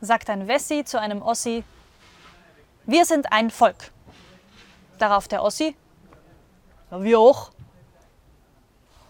sagt ein Wessi zu einem Ossi, wir sind ein Volk. Darauf der Ossi, ja, wir auch.